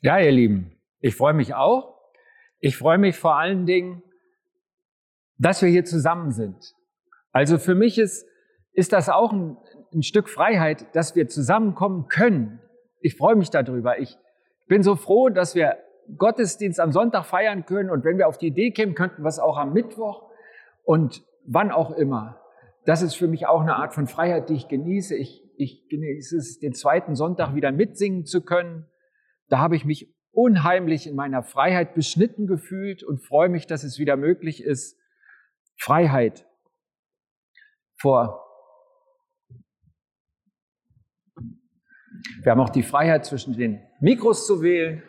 Ja, ihr Lieben, ich freue mich auch. Ich freue mich vor allen Dingen, dass wir hier zusammen sind. Also für mich ist, ist das auch ein, ein Stück Freiheit, dass wir zusammenkommen können. Ich freue mich darüber. Ich bin so froh, dass wir Gottesdienst am Sonntag feiern können und wenn wir auf die Idee kämen, könnten wir es auch am Mittwoch und wann auch immer. Das ist für mich auch eine Art von Freiheit, die ich genieße. Ich, ich genieße es, den zweiten Sonntag wieder mitsingen zu können. Da habe ich mich unheimlich in meiner Freiheit beschnitten gefühlt und freue mich, dass es wieder möglich ist. Freiheit vor. Wir haben auch die Freiheit zwischen den Mikros zu wählen.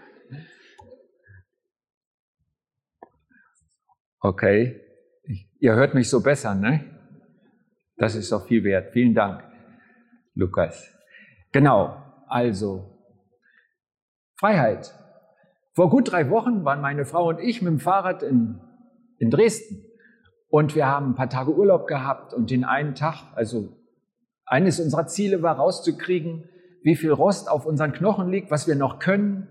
Okay, ihr hört mich so besser, ne? Das ist doch viel wert. Vielen Dank, Lukas. Genau, also Freiheit. Vor gut drei Wochen waren meine Frau und ich mit dem Fahrrad in, in Dresden und wir haben ein paar Tage Urlaub gehabt und den einen Tag, also eines unserer Ziele war rauszukriegen, wie viel Rost auf unseren Knochen liegt, was wir noch können.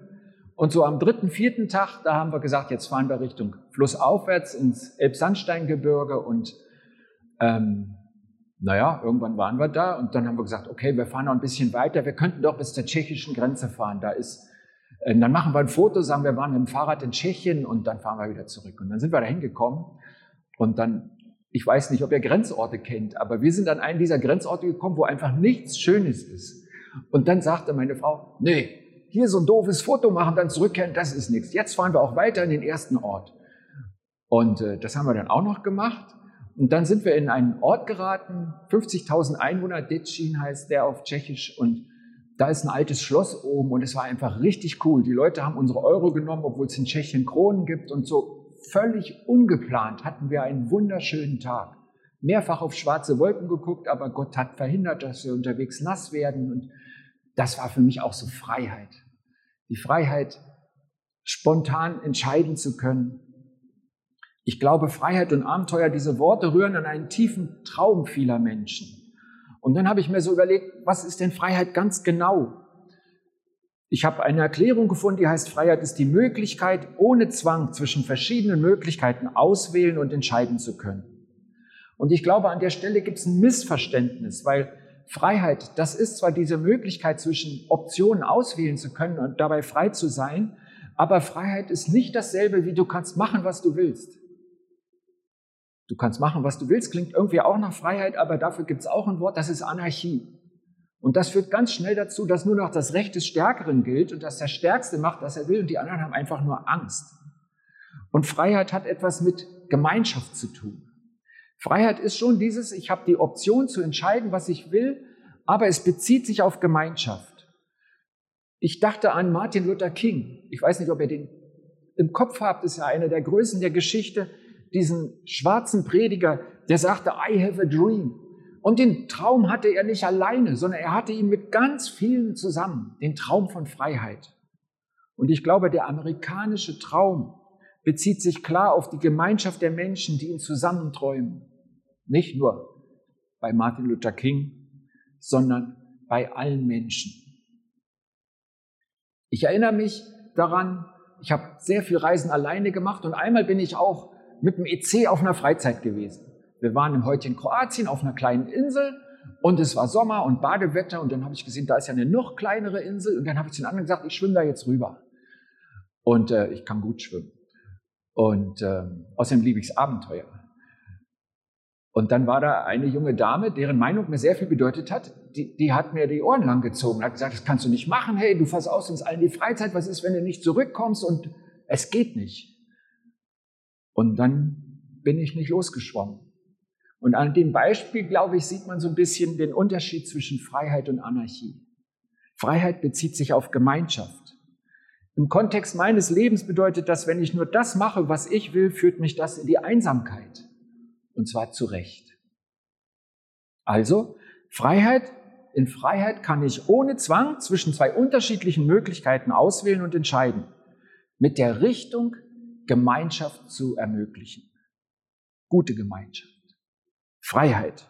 Und so am dritten, vierten Tag, da haben wir gesagt, jetzt fahren wir Richtung flussaufwärts ins Elbsandsteingebirge und ähm, naja, irgendwann waren wir da und dann haben wir gesagt, okay, wir fahren noch ein bisschen weiter, wir könnten doch bis zur tschechischen Grenze fahren. Da ist, dann machen wir ein Foto, sagen wir waren mit dem Fahrrad in Tschechien und dann fahren wir wieder zurück. Und dann sind wir da hingekommen und dann, ich weiß nicht, ob ihr Grenzorte kennt, aber wir sind an einen dieser Grenzorte gekommen, wo einfach nichts Schönes ist. Und dann sagte meine Frau, nee, hier so ein doofes Foto machen, dann zurückkehren, das ist nichts. Jetzt fahren wir auch weiter in den ersten Ort. Und äh, das haben wir dann auch noch gemacht. Und dann sind wir in einen Ort geraten, 50.000 Einwohner, Detschin heißt der auf Tschechisch. Und da ist ein altes Schloss oben und es war einfach richtig cool. Die Leute haben unsere Euro genommen, obwohl es in Tschechien Kronen gibt. Und so völlig ungeplant hatten wir einen wunderschönen Tag. Mehrfach auf schwarze Wolken geguckt, aber Gott hat verhindert, dass wir unterwegs nass werden. Und das war für mich auch so Freiheit. Die Freiheit, spontan entscheiden zu können, ich glaube, Freiheit und Abenteuer, diese Worte rühren an einen tiefen Traum vieler Menschen. Und dann habe ich mir so überlegt, was ist denn Freiheit ganz genau? Ich habe eine Erklärung gefunden, die heißt, Freiheit ist die Möglichkeit, ohne Zwang zwischen verschiedenen Möglichkeiten auswählen und entscheiden zu können. Und ich glaube, an der Stelle gibt es ein Missverständnis, weil Freiheit, das ist zwar diese Möglichkeit zwischen Optionen auswählen zu können und dabei frei zu sein, aber Freiheit ist nicht dasselbe, wie du kannst machen, was du willst. Du kannst machen, was du willst, klingt irgendwie auch nach Freiheit, aber dafür gibt es auch ein Wort, das ist Anarchie. Und das führt ganz schnell dazu, dass nur noch das Recht des Stärkeren gilt und dass der Stärkste macht, was er will und die anderen haben einfach nur Angst. Und Freiheit hat etwas mit Gemeinschaft zu tun. Freiheit ist schon dieses, ich habe die Option zu entscheiden, was ich will, aber es bezieht sich auf Gemeinschaft. Ich dachte an Martin Luther King. Ich weiß nicht, ob ihr den im Kopf habt, ist ja einer der Größen der Geschichte diesen schwarzen Prediger, der sagte, I have a dream. Und den Traum hatte er nicht alleine, sondern er hatte ihn mit ganz vielen zusammen, den Traum von Freiheit. Und ich glaube, der amerikanische Traum bezieht sich klar auf die Gemeinschaft der Menschen, die ihn zusammenträumen. Nicht nur bei Martin Luther King, sondern bei allen Menschen. Ich erinnere mich daran, ich habe sehr viel Reisen alleine gemacht und einmal bin ich auch mit dem EC auf einer Freizeit gewesen. Wir waren im heutigen Kroatien auf einer kleinen Insel und es war Sommer und Badewetter und dann habe ich gesehen, da ist ja eine noch kleinere Insel und dann habe ich zu den anderen gesagt, ich schwimme da jetzt rüber. Und äh, ich kann gut schwimmen. Und äh, außerdem liebe ich Abenteuer. Und dann war da eine junge Dame, deren Meinung mir sehr viel bedeutet hat, die, die hat mir die Ohren lang gezogen, hat gesagt, das kannst du nicht machen, hey, du versaust uns allen die Freizeit, was ist, wenn du nicht zurückkommst und es geht nicht. Und dann bin ich nicht losgeschwommen. Und an dem Beispiel, glaube ich, sieht man so ein bisschen den Unterschied zwischen Freiheit und Anarchie. Freiheit bezieht sich auf Gemeinschaft. Im Kontext meines Lebens bedeutet das, wenn ich nur das mache, was ich will, führt mich das in die Einsamkeit. Und zwar zu Recht. Also, Freiheit, in Freiheit kann ich ohne Zwang zwischen zwei unterschiedlichen Möglichkeiten auswählen und entscheiden. Mit der Richtung, Gemeinschaft zu ermöglichen. Gute Gemeinschaft. Freiheit.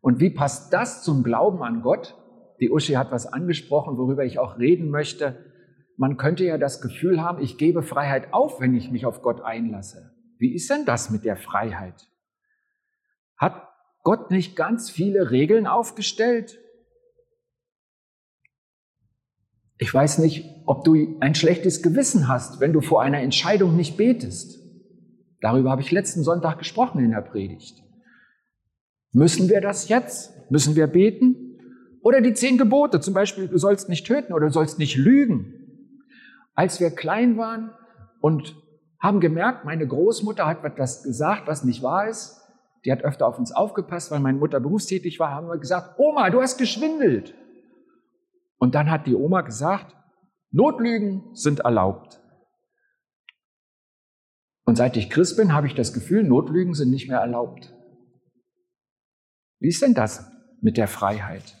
Und wie passt das zum Glauben an Gott? Die Uschi hat was angesprochen, worüber ich auch reden möchte. man könnte ja das Gefühl haben, ich gebe Freiheit auf, wenn ich mich auf Gott einlasse. Wie ist denn das mit der Freiheit? Hat Gott nicht ganz viele Regeln aufgestellt? Ich weiß nicht, ob du ein schlechtes Gewissen hast, wenn du vor einer Entscheidung nicht betest. Darüber habe ich letzten Sonntag gesprochen in der Predigt. Müssen wir das jetzt? Müssen wir beten? Oder die zehn Gebote, zum Beispiel, du sollst nicht töten oder du sollst nicht lügen. Als wir klein waren und haben gemerkt, meine Großmutter hat etwas gesagt, was nicht wahr ist, die hat öfter auf uns aufgepasst, weil meine Mutter berufstätig war, haben wir gesagt, Oma, du hast geschwindelt. Und dann hat die Oma gesagt, Notlügen sind erlaubt. Und seit ich Christ bin, habe ich das Gefühl, Notlügen sind nicht mehr erlaubt. Wie ist denn das mit der Freiheit?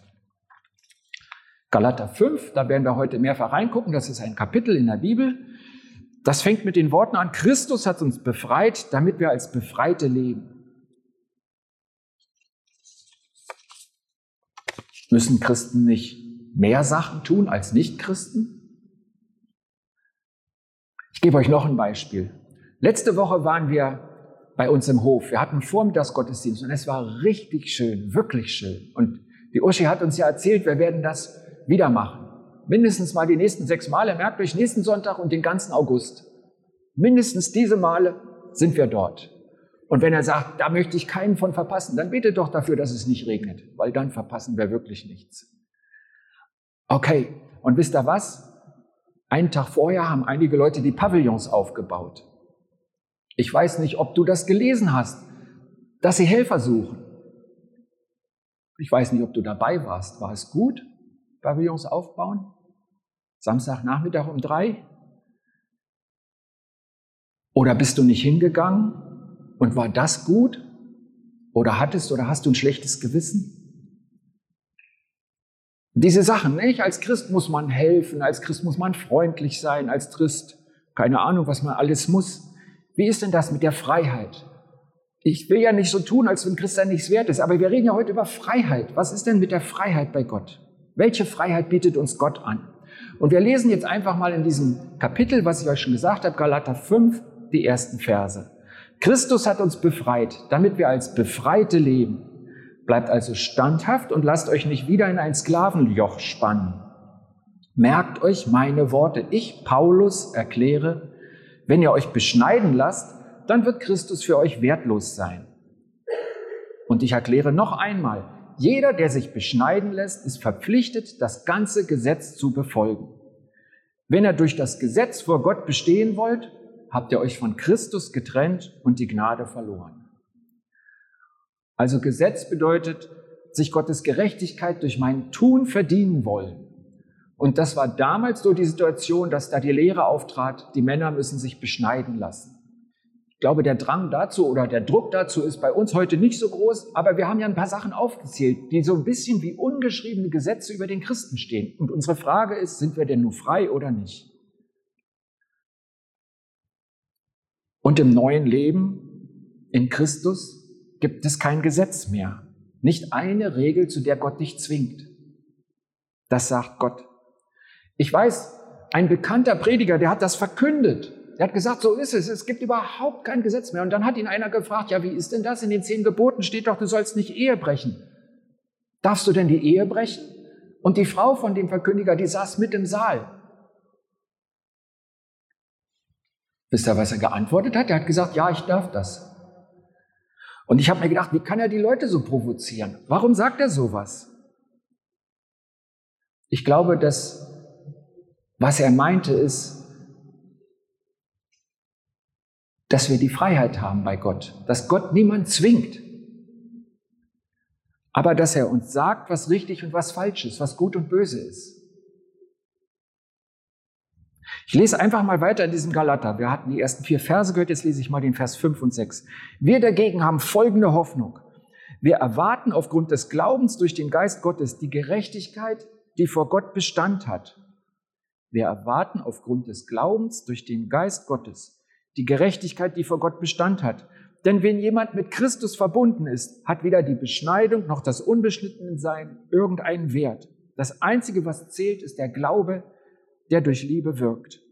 Galater 5, da werden wir heute mehrfach reingucken, das ist ein Kapitel in der Bibel. Das fängt mit den Worten an, Christus hat uns befreit, damit wir als Befreite leben. Müssen Christen nicht mehr Sachen tun als Nichtchristen? Ich gebe euch noch ein Beispiel. Letzte Woche waren wir bei uns im Hof. Wir hatten Vormittagsgottesdienst und es war richtig schön, wirklich schön. Und die Uschi hat uns ja erzählt, wir werden das wieder machen. Mindestens mal die nächsten sechs Male, merkt euch, nächsten Sonntag und den ganzen August. Mindestens diese Male sind wir dort. Und wenn er sagt, da möchte ich keinen von verpassen, dann betet doch dafür, dass es nicht regnet, weil dann verpassen wir wirklich nichts. Okay, und wisst ihr was? Einen Tag vorher haben einige Leute die Pavillons aufgebaut. Ich weiß nicht, ob du das gelesen hast, dass sie Helfer suchen. Ich weiß nicht, ob du dabei warst. War es gut, Pavillons aufbauen? Samstagnachmittag um drei? Oder bist du nicht hingegangen und war das gut? Oder hattest oder hast du ein schlechtes Gewissen? Diese Sachen, nicht? Als Christ muss man helfen, als Christ muss man freundlich sein, als Christ, keine Ahnung, was man alles muss. Wie ist denn das mit der Freiheit? Ich will ja nicht so tun, als wenn Christian nichts wert ist, aber wir reden ja heute über Freiheit. Was ist denn mit der Freiheit bei Gott? Welche Freiheit bietet uns Gott an? Und wir lesen jetzt einfach mal in diesem Kapitel, was ich euch schon gesagt habe, Galater 5, die ersten Verse. Christus hat uns befreit, damit wir als Befreite leben. Bleibt also standhaft und lasst euch nicht wieder in ein Sklavenjoch spannen. Merkt euch meine Worte. Ich, Paulus, erkläre, wenn ihr euch beschneiden lasst, dann wird Christus für euch wertlos sein. Und ich erkläre noch einmal, jeder, der sich beschneiden lässt, ist verpflichtet, das ganze Gesetz zu befolgen. Wenn ihr durch das Gesetz vor Gott bestehen wollt, habt ihr euch von Christus getrennt und die Gnade verloren. Also Gesetz bedeutet, sich Gottes Gerechtigkeit durch mein Tun verdienen wollen. Und das war damals so die Situation, dass da die Lehre auftrat, die Männer müssen sich beschneiden lassen. Ich glaube, der Drang dazu oder der Druck dazu ist bei uns heute nicht so groß, aber wir haben ja ein paar Sachen aufgezählt, die so ein bisschen wie ungeschriebene Gesetze über den Christen stehen. Und unsere Frage ist, sind wir denn nur frei oder nicht? Und im neuen Leben in Christus gibt es kein Gesetz mehr. Nicht eine Regel, zu der Gott dich zwingt. Das sagt Gott. Ich weiß, ein bekannter Prediger, der hat das verkündet. Der hat gesagt, so ist es, es gibt überhaupt kein Gesetz mehr. Und dann hat ihn einer gefragt, ja, wie ist denn das? In den zehn Geboten steht doch, du sollst nicht Ehe brechen. Darfst du denn die Ehe brechen? Und die Frau von dem Verkündiger, die saß mit im Saal. Wisst ihr, was er geantwortet hat? Er hat gesagt, ja, ich darf das. Und ich habe mir gedacht, wie kann er die Leute so provozieren? Warum sagt er sowas? Ich glaube, dass was er meinte ist, dass wir die Freiheit haben bei Gott, dass Gott niemand zwingt, aber dass er uns sagt, was richtig und was falsch ist, was gut und böse ist. Ich lese einfach mal weiter in diesem Galater. Wir hatten die ersten vier Verse gehört, jetzt lese ich mal den Vers 5 und 6. Wir dagegen haben folgende Hoffnung. Wir erwarten aufgrund des Glaubens durch den Geist Gottes die Gerechtigkeit, die vor Gott Bestand hat wir erwarten aufgrund des Glaubens durch den Geist Gottes die Gerechtigkeit, die vor Gott Bestand hat. Denn wenn jemand mit Christus verbunden ist, hat weder die Beschneidung noch das Unbeschnittensein irgendeinen Wert. Das Einzige, was zählt, ist der Glaube der durch Liebe wirkt.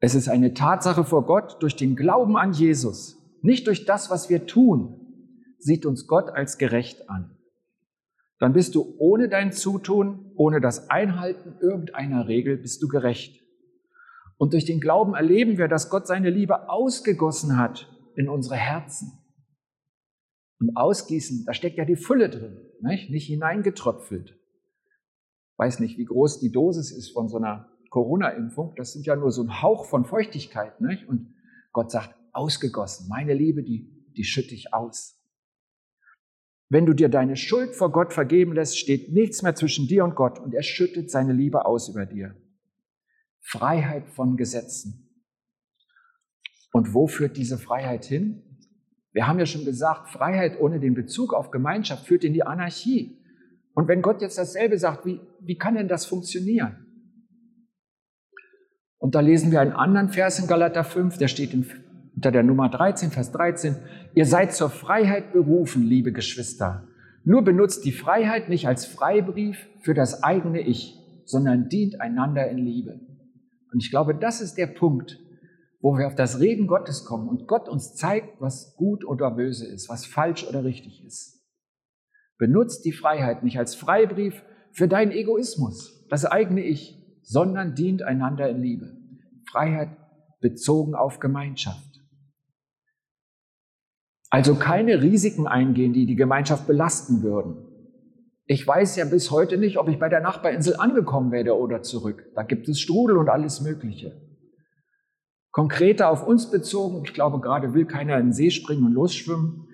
Es ist eine Tatsache vor Gott durch den Glauben an Jesus, nicht durch das, was wir tun, sieht uns Gott als gerecht an. Dann bist du ohne dein Zutun, ohne das Einhalten irgendeiner Regel, bist du gerecht. Und durch den Glauben erleben wir, dass Gott seine Liebe ausgegossen hat in unsere Herzen. Und ausgießen, da steckt ja die Fülle drin, nicht, nicht hineingetröpfelt. Weiß nicht, wie groß die Dosis ist von so einer Corona-Impfung. Das sind ja nur so ein Hauch von Feuchtigkeit. Nicht? Und Gott sagt, ausgegossen. Meine Liebe, die, die schütte ich aus. Wenn du dir deine Schuld vor Gott vergeben lässt, steht nichts mehr zwischen dir und Gott und er schüttet seine Liebe aus über dir. Freiheit von Gesetzen. Und wo führt diese Freiheit hin? Wir haben ja schon gesagt, Freiheit ohne den Bezug auf Gemeinschaft führt in die Anarchie. Und wenn Gott jetzt dasselbe sagt, wie, wie kann denn das funktionieren? Und da lesen wir einen anderen Vers in Galater 5, der steht in, unter der Nummer 13, Vers 13. Ihr seid zur Freiheit berufen, liebe Geschwister. Nur benutzt die Freiheit nicht als Freibrief für das eigene Ich, sondern dient einander in Liebe. Und ich glaube, das ist der Punkt, wo wir auf das Reden Gottes kommen und Gott uns zeigt, was gut oder böse ist, was falsch oder richtig ist. Benutzt die Freiheit nicht als Freibrief für deinen Egoismus, das eigene Ich, sondern dient einander in Liebe. Freiheit bezogen auf Gemeinschaft. Also keine Risiken eingehen, die die Gemeinschaft belasten würden. Ich weiß ja bis heute nicht, ob ich bei der Nachbarinsel angekommen werde oder zurück. Da gibt es Strudel und alles Mögliche. Konkreter auf uns bezogen, ich glaube gerade will keiner in den See springen und losschwimmen.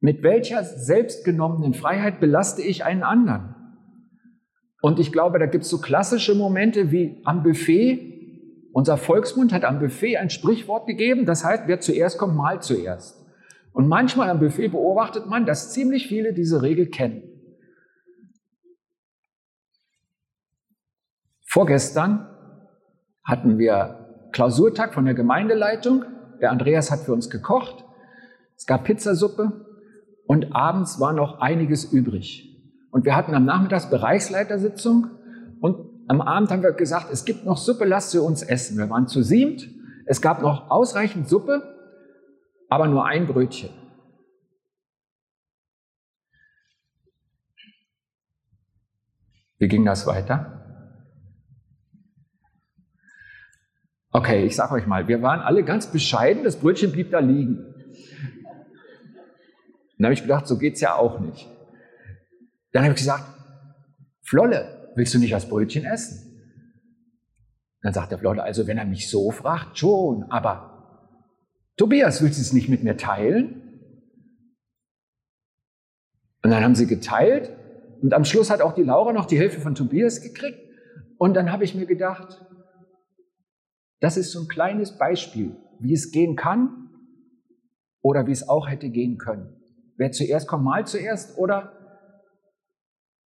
Mit welcher selbstgenommenen Freiheit belaste ich einen anderen? Und ich glaube, da gibt es so klassische Momente wie am Buffet. Unser Volksmund hat am Buffet ein Sprichwort gegeben, das heißt, wer zuerst kommt, mal zuerst. Und manchmal am Buffet beobachtet man, dass ziemlich viele diese Regel kennen. Vorgestern hatten wir Klausurtag von der Gemeindeleitung. Der Andreas hat für uns gekocht. Es gab Pizzasuppe und abends war noch einiges übrig. Und wir hatten am Nachmittag Bereichsleitersitzung und am Abend haben wir gesagt, es gibt noch Suppe, lasst sie uns essen. Wir waren zu siebt, es gab noch ausreichend Suppe, aber nur ein Brötchen. Wie ging das weiter? Okay, ich sage euch mal, wir waren alle ganz bescheiden, das Brötchen blieb da liegen. Dann habe ich gedacht, so geht's ja auch nicht. Dann habe ich gesagt, Flolle, willst du nicht das Brötchen essen? Dann sagt der Flolle, also wenn er mich so fragt, schon, aber Tobias, willst du es nicht mit mir teilen? Und dann haben sie geteilt und am Schluss hat auch die Laura noch die Hälfte von Tobias gekriegt. Und dann habe ich mir gedacht, das ist so ein kleines Beispiel, wie es gehen kann oder wie es auch hätte gehen können. Wer zuerst kommt, mal zuerst oder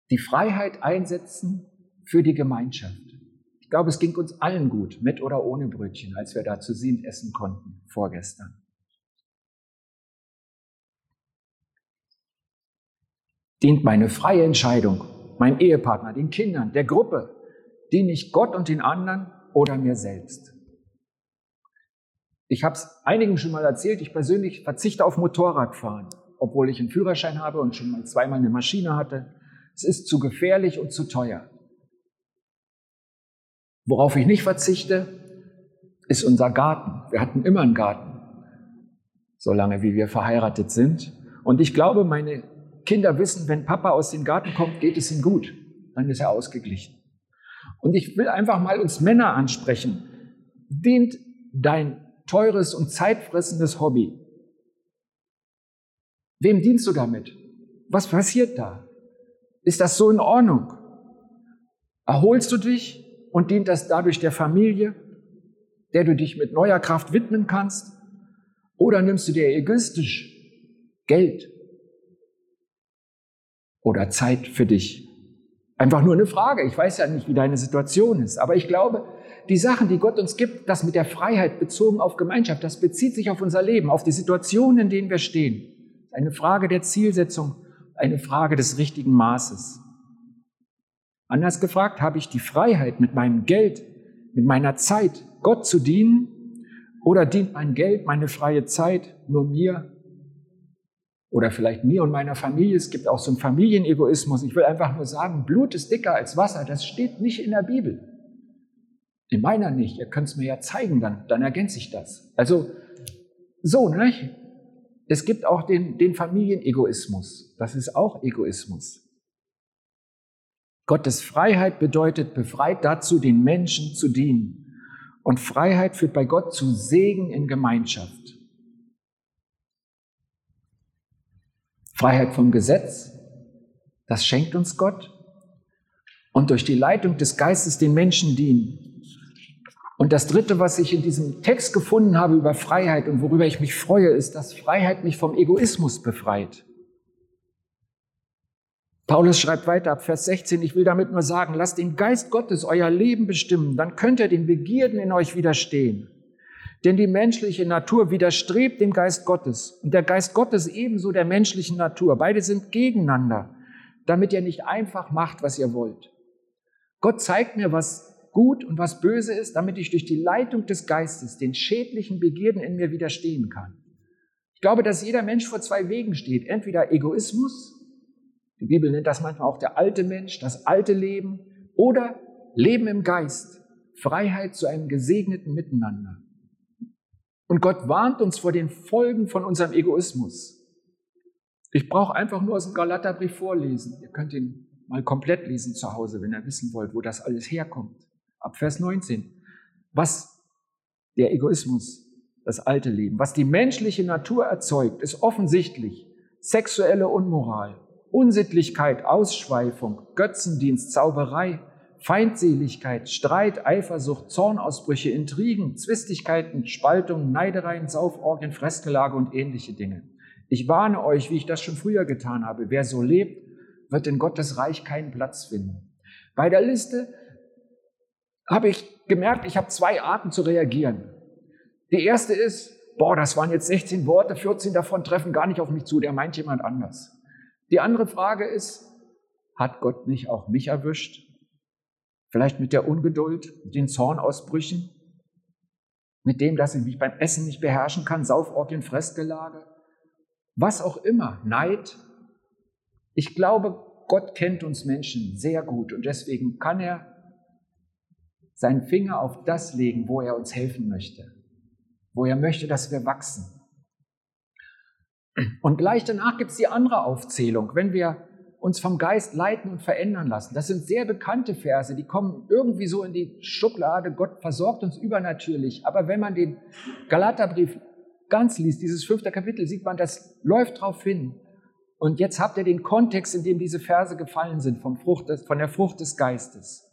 die Freiheit einsetzen für die Gemeinschaft. Ich glaube, es ging uns allen gut, mit oder ohne Brötchen, als wir da zu siebt essen konnten vorgestern. Dient meine freie Entscheidung, mein Ehepartner, den Kindern, der Gruppe, diene ich Gott und den anderen oder mir selbst? Ich habe es einigen schon mal erzählt, ich persönlich verzichte auf Motorradfahren, obwohl ich einen Führerschein habe und schon mal zweimal eine Maschine hatte. Es ist zu gefährlich und zu teuer. Worauf ich nicht verzichte, ist unser Garten. Wir hatten immer einen Garten, solange wie wir verheiratet sind. Und ich glaube, meine Kinder wissen, wenn Papa aus dem Garten kommt, geht es ihm gut. Dann ist er ausgeglichen. Und ich will einfach mal uns Männer ansprechen. Dient dein teures und zeitfressendes Hobby. Wem dienst du damit? Was passiert da? Ist das so in Ordnung? Erholst du dich und dient das dadurch der Familie, der du dich mit neuer Kraft widmen kannst? Oder nimmst du dir egoistisch Geld oder Zeit für dich? Einfach nur eine Frage. Ich weiß ja nicht, wie deine Situation ist, aber ich glaube, die Sachen, die Gott uns gibt, das mit der Freiheit bezogen auf Gemeinschaft, das bezieht sich auf unser Leben, auf die Situationen, in denen wir stehen. Eine Frage der Zielsetzung, eine Frage des richtigen Maßes. Anders gefragt, habe ich die Freiheit, mit meinem Geld, mit meiner Zeit Gott zu dienen? Oder dient mein Geld, meine freie Zeit nur mir? Oder vielleicht mir und meiner Familie. Es gibt auch so einen Familienegoismus. Ich will einfach nur sagen, Blut ist dicker als Wasser. Das steht nicht in der Bibel. In meiner nicht. Ihr könnt es mir ja zeigen, dann, dann ergänze ich das. Also so, ne? Es gibt auch den, den Familienegoismus. Das ist auch Egoismus. Gottes Freiheit bedeutet befreit dazu, den Menschen zu dienen. Und Freiheit führt bei Gott zu Segen in Gemeinschaft. Freiheit vom Gesetz, das schenkt uns Gott. Und durch die Leitung des Geistes den Menschen dienen. Und das Dritte, was ich in diesem Text gefunden habe über Freiheit und worüber ich mich freue, ist, dass Freiheit mich vom Egoismus befreit. Paulus schreibt weiter ab Vers 16, ich will damit nur sagen, lasst den Geist Gottes euer Leben bestimmen, dann könnt ihr den Begierden in euch widerstehen. Denn die menschliche Natur widerstrebt dem Geist Gottes und der Geist Gottes ebenso der menschlichen Natur. Beide sind gegeneinander, damit ihr nicht einfach macht, was ihr wollt. Gott zeigt mir, was gut und was böse ist, damit ich durch die Leitung des Geistes den schädlichen Begierden in mir widerstehen kann. Ich glaube, dass jeder Mensch vor zwei Wegen steht. Entweder Egoismus die Bibel nennt das manchmal auch der alte Mensch, das alte Leben oder Leben im Geist, Freiheit zu einem gesegneten Miteinander. Und Gott warnt uns vor den Folgen von unserem Egoismus. Ich brauche einfach nur aus dem Galaterbrief vorlesen. Ihr könnt ihn mal komplett lesen zu Hause, wenn ihr wissen wollt, wo das alles herkommt. Ab Vers 19. Was der Egoismus, das alte Leben, was die menschliche Natur erzeugt, ist offensichtlich sexuelle Unmoral, Unsittlichkeit, Ausschweifung, Götzendienst, Zauberei, Feindseligkeit, Streit, Eifersucht, Zornausbrüche, Intrigen, Zwistigkeiten, Spaltungen, Neidereien, Sauforgien, Fressgelage und ähnliche Dinge. Ich warne euch, wie ich das schon früher getan habe. Wer so lebt, wird in Gottes Reich keinen Platz finden. Bei der Liste habe ich gemerkt, ich habe zwei Arten zu reagieren. Die erste ist, boah, das waren jetzt 16 Worte, 14 davon treffen gar nicht auf mich zu, der meint jemand anders. Die andere Frage ist, hat Gott nicht auch mich erwischt? Vielleicht mit der Ungeduld, den Zornausbrüchen, mit dem, dass ich mich beim Essen nicht beherrschen kann, Sauforgien, Fressgelage, was auch immer, Neid. Ich glaube, Gott kennt uns Menschen sehr gut und deswegen kann er seinen Finger auf das legen, wo er uns helfen möchte, wo er möchte, dass wir wachsen. Und gleich danach gibt es die andere Aufzählung, wenn wir uns vom Geist leiten und verändern lassen. Das sind sehr bekannte Verse, die kommen irgendwie so in die Schublade, Gott versorgt uns übernatürlich. Aber wenn man den Galaterbrief ganz liest, dieses fünfte Kapitel, sieht man, das läuft drauf hin. Und jetzt habt ihr den Kontext, in dem diese Verse gefallen sind, vom Frucht von der Frucht des Geistes.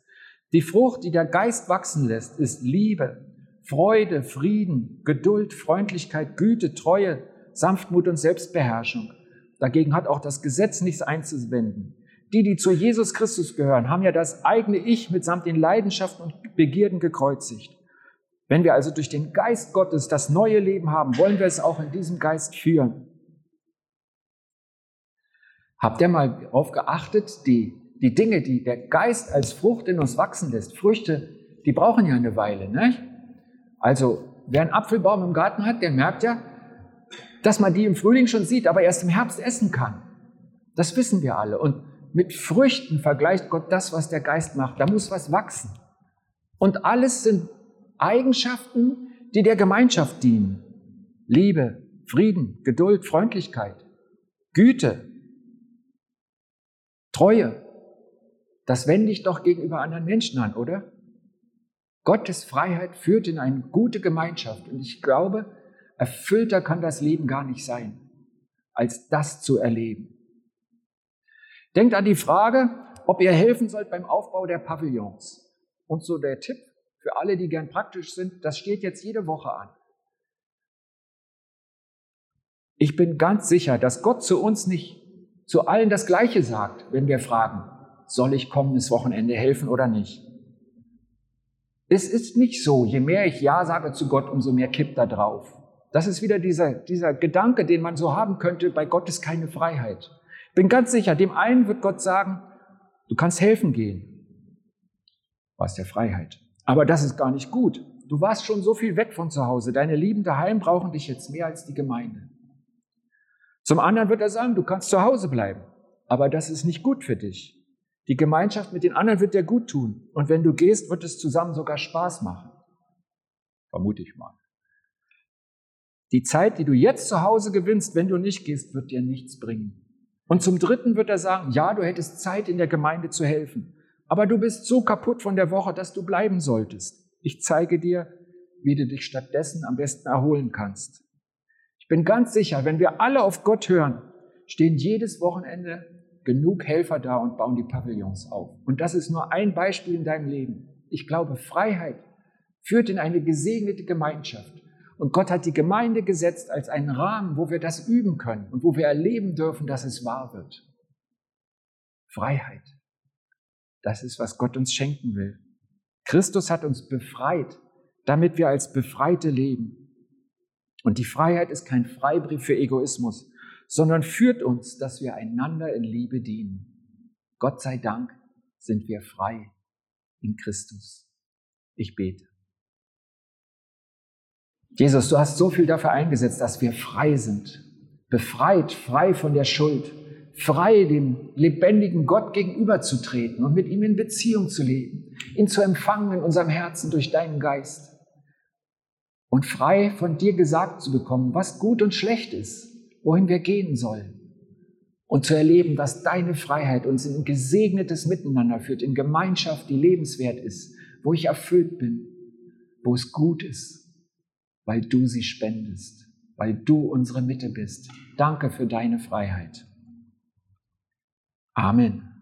Die Frucht, die der Geist wachsen lässt, ist Liebe, Freude, Frieden, Geduld, Freundlichkeit, Güte, Treue, Sanftmut und Selbstbeherrschung. Dagegen hat auch das Gesetz nichts einzuwenden. Die, die zu Jesus Christus gehören, haben ja das eigene Ich mitsamt den Leidenschaften und Begierden gekreuzigt. Wenn wir also durch den Geist Gottes das neue Leben haben, wollen wir es auch in diesem Geist führen. Habt ihr mal darauf geachtet, die, die Dinge, die der Geist als Frucht in uns wachsen lässt, Früchte, die brauchen ja eine Weile. Ne? Also wer einen Apfelbaum im Garten hat, der merkt ja, dass man die im Frühling schon sieht, aber erst im Herbst essen kann. Das wissen wir alle. Und mit Früchten vergleicht Gott das, was der Geist macht. Da muss was wachsen. Und alles sind Eigenschaften, die der Gemeinschaft dienen. Liebe, Frieden, Geduld, Freundlichkeit, Güte, Treue. Das wende ich doch gegenüber anderen Menschen an, oder? Gottes Freiheit führt in eine gute Gemeinschaft. Und ich glaube, Erfüllter kann das Leben gar nicht sein, als das zu erleben. Denkt an die Frage, ob ihr helfen sollt beim Aufbau der Pavillons. Und so der Tipp für alle, die gern praktisch sind, das steht jetzt jede Woche an. Ich bin ganz sicher, dass Gott zu uns nicht zu allen das Gleiche sagt, wenn wir fragen, soll ich kommendes Wochenende helfen oder nicht? Es ist nicht so, je mehr ich Ja sage zu Gott, umso mehr kippt da drauf. Das ist wieder dieser, dieser Gedanke, den man so haben könnte, bei Gott ist keine Freiheit. Bin ganz sicher, dem einen wird Gott sagen, du kannst helfen gehen. warst der Freiheit. Aber das ist gar nicht gut. Du warst schon so viel weg von zu Hause. Deine Lieben daheim brauchen dich jetzt mehr als die Gemeinde. Zum anderen wird er sagen, du kannst zu Hause bleiben. Aber das ist nicht gut für dich. Die Gemeinschaft mit den anderen wird dir gut tun. Und wenn du gehst, wird es zusammen sogar Spaß machen. Vermute ich mal. Die Zeit, die du jetzt zu Hause gewinnst, wenn du nicht gehst, wird dir nichts bringen. Und zum Dritten wird er sagen, ja, du hättest Zeit in der Gemeinde zu helfen, aber du bist so kaputt von der Woche, dass du bleiben solltest. Ich zeige dir, wie du dich stattdessen am besten erholen kannst. Ich bin ganz sicher, wenn wir alle auf Gott hören, stehen jedes Wochenende genug Helfer da und bauen die Pavillons auf. Und das ist nur ein Beispiel in deinem Leben. Ich glaube, Freiheit führt in eine gesegnete Gemeinschaft. Und Gott hat die Gemeinde gesetzt als einen Rahmen, wo wir das üben können und wo wir erleben dürfen, dass es wahr wird. Freiheit. Das ist, was Gott uns schenken will. Christus hat uns befreit, damit wir als Befreite leben. Und die Freiheit ist kein Freibrief für Egoismus, sondern führt uns, dass wir einander in Liebe dienen. Gott sei Dank sind wir frei in Christus. Ich bete. Jesus, du hast so viel dafür eingesetzt, dass wir frei sind. Befreit, frei von der Schuld, frei dem lebendigen Gott gegenüberzutreten und mit ihm in Beziehung zu leben, ihn zu empfangen in unserem Herzen durch deinen Geist und frei von dir gesagt zu bekommen, was gut und schlecht ist, wohin wir gehen sollen und zu erleben, dass deine Freiheit uns in ein gesegnetes Miteinander führt, in Gemeinschaft, die lebenswert ist, wo ich erfüllt bin, wo es gut ist weil du sie spendest, weil du unsere Mitte bist. Danke für deine Freiheit. Amen.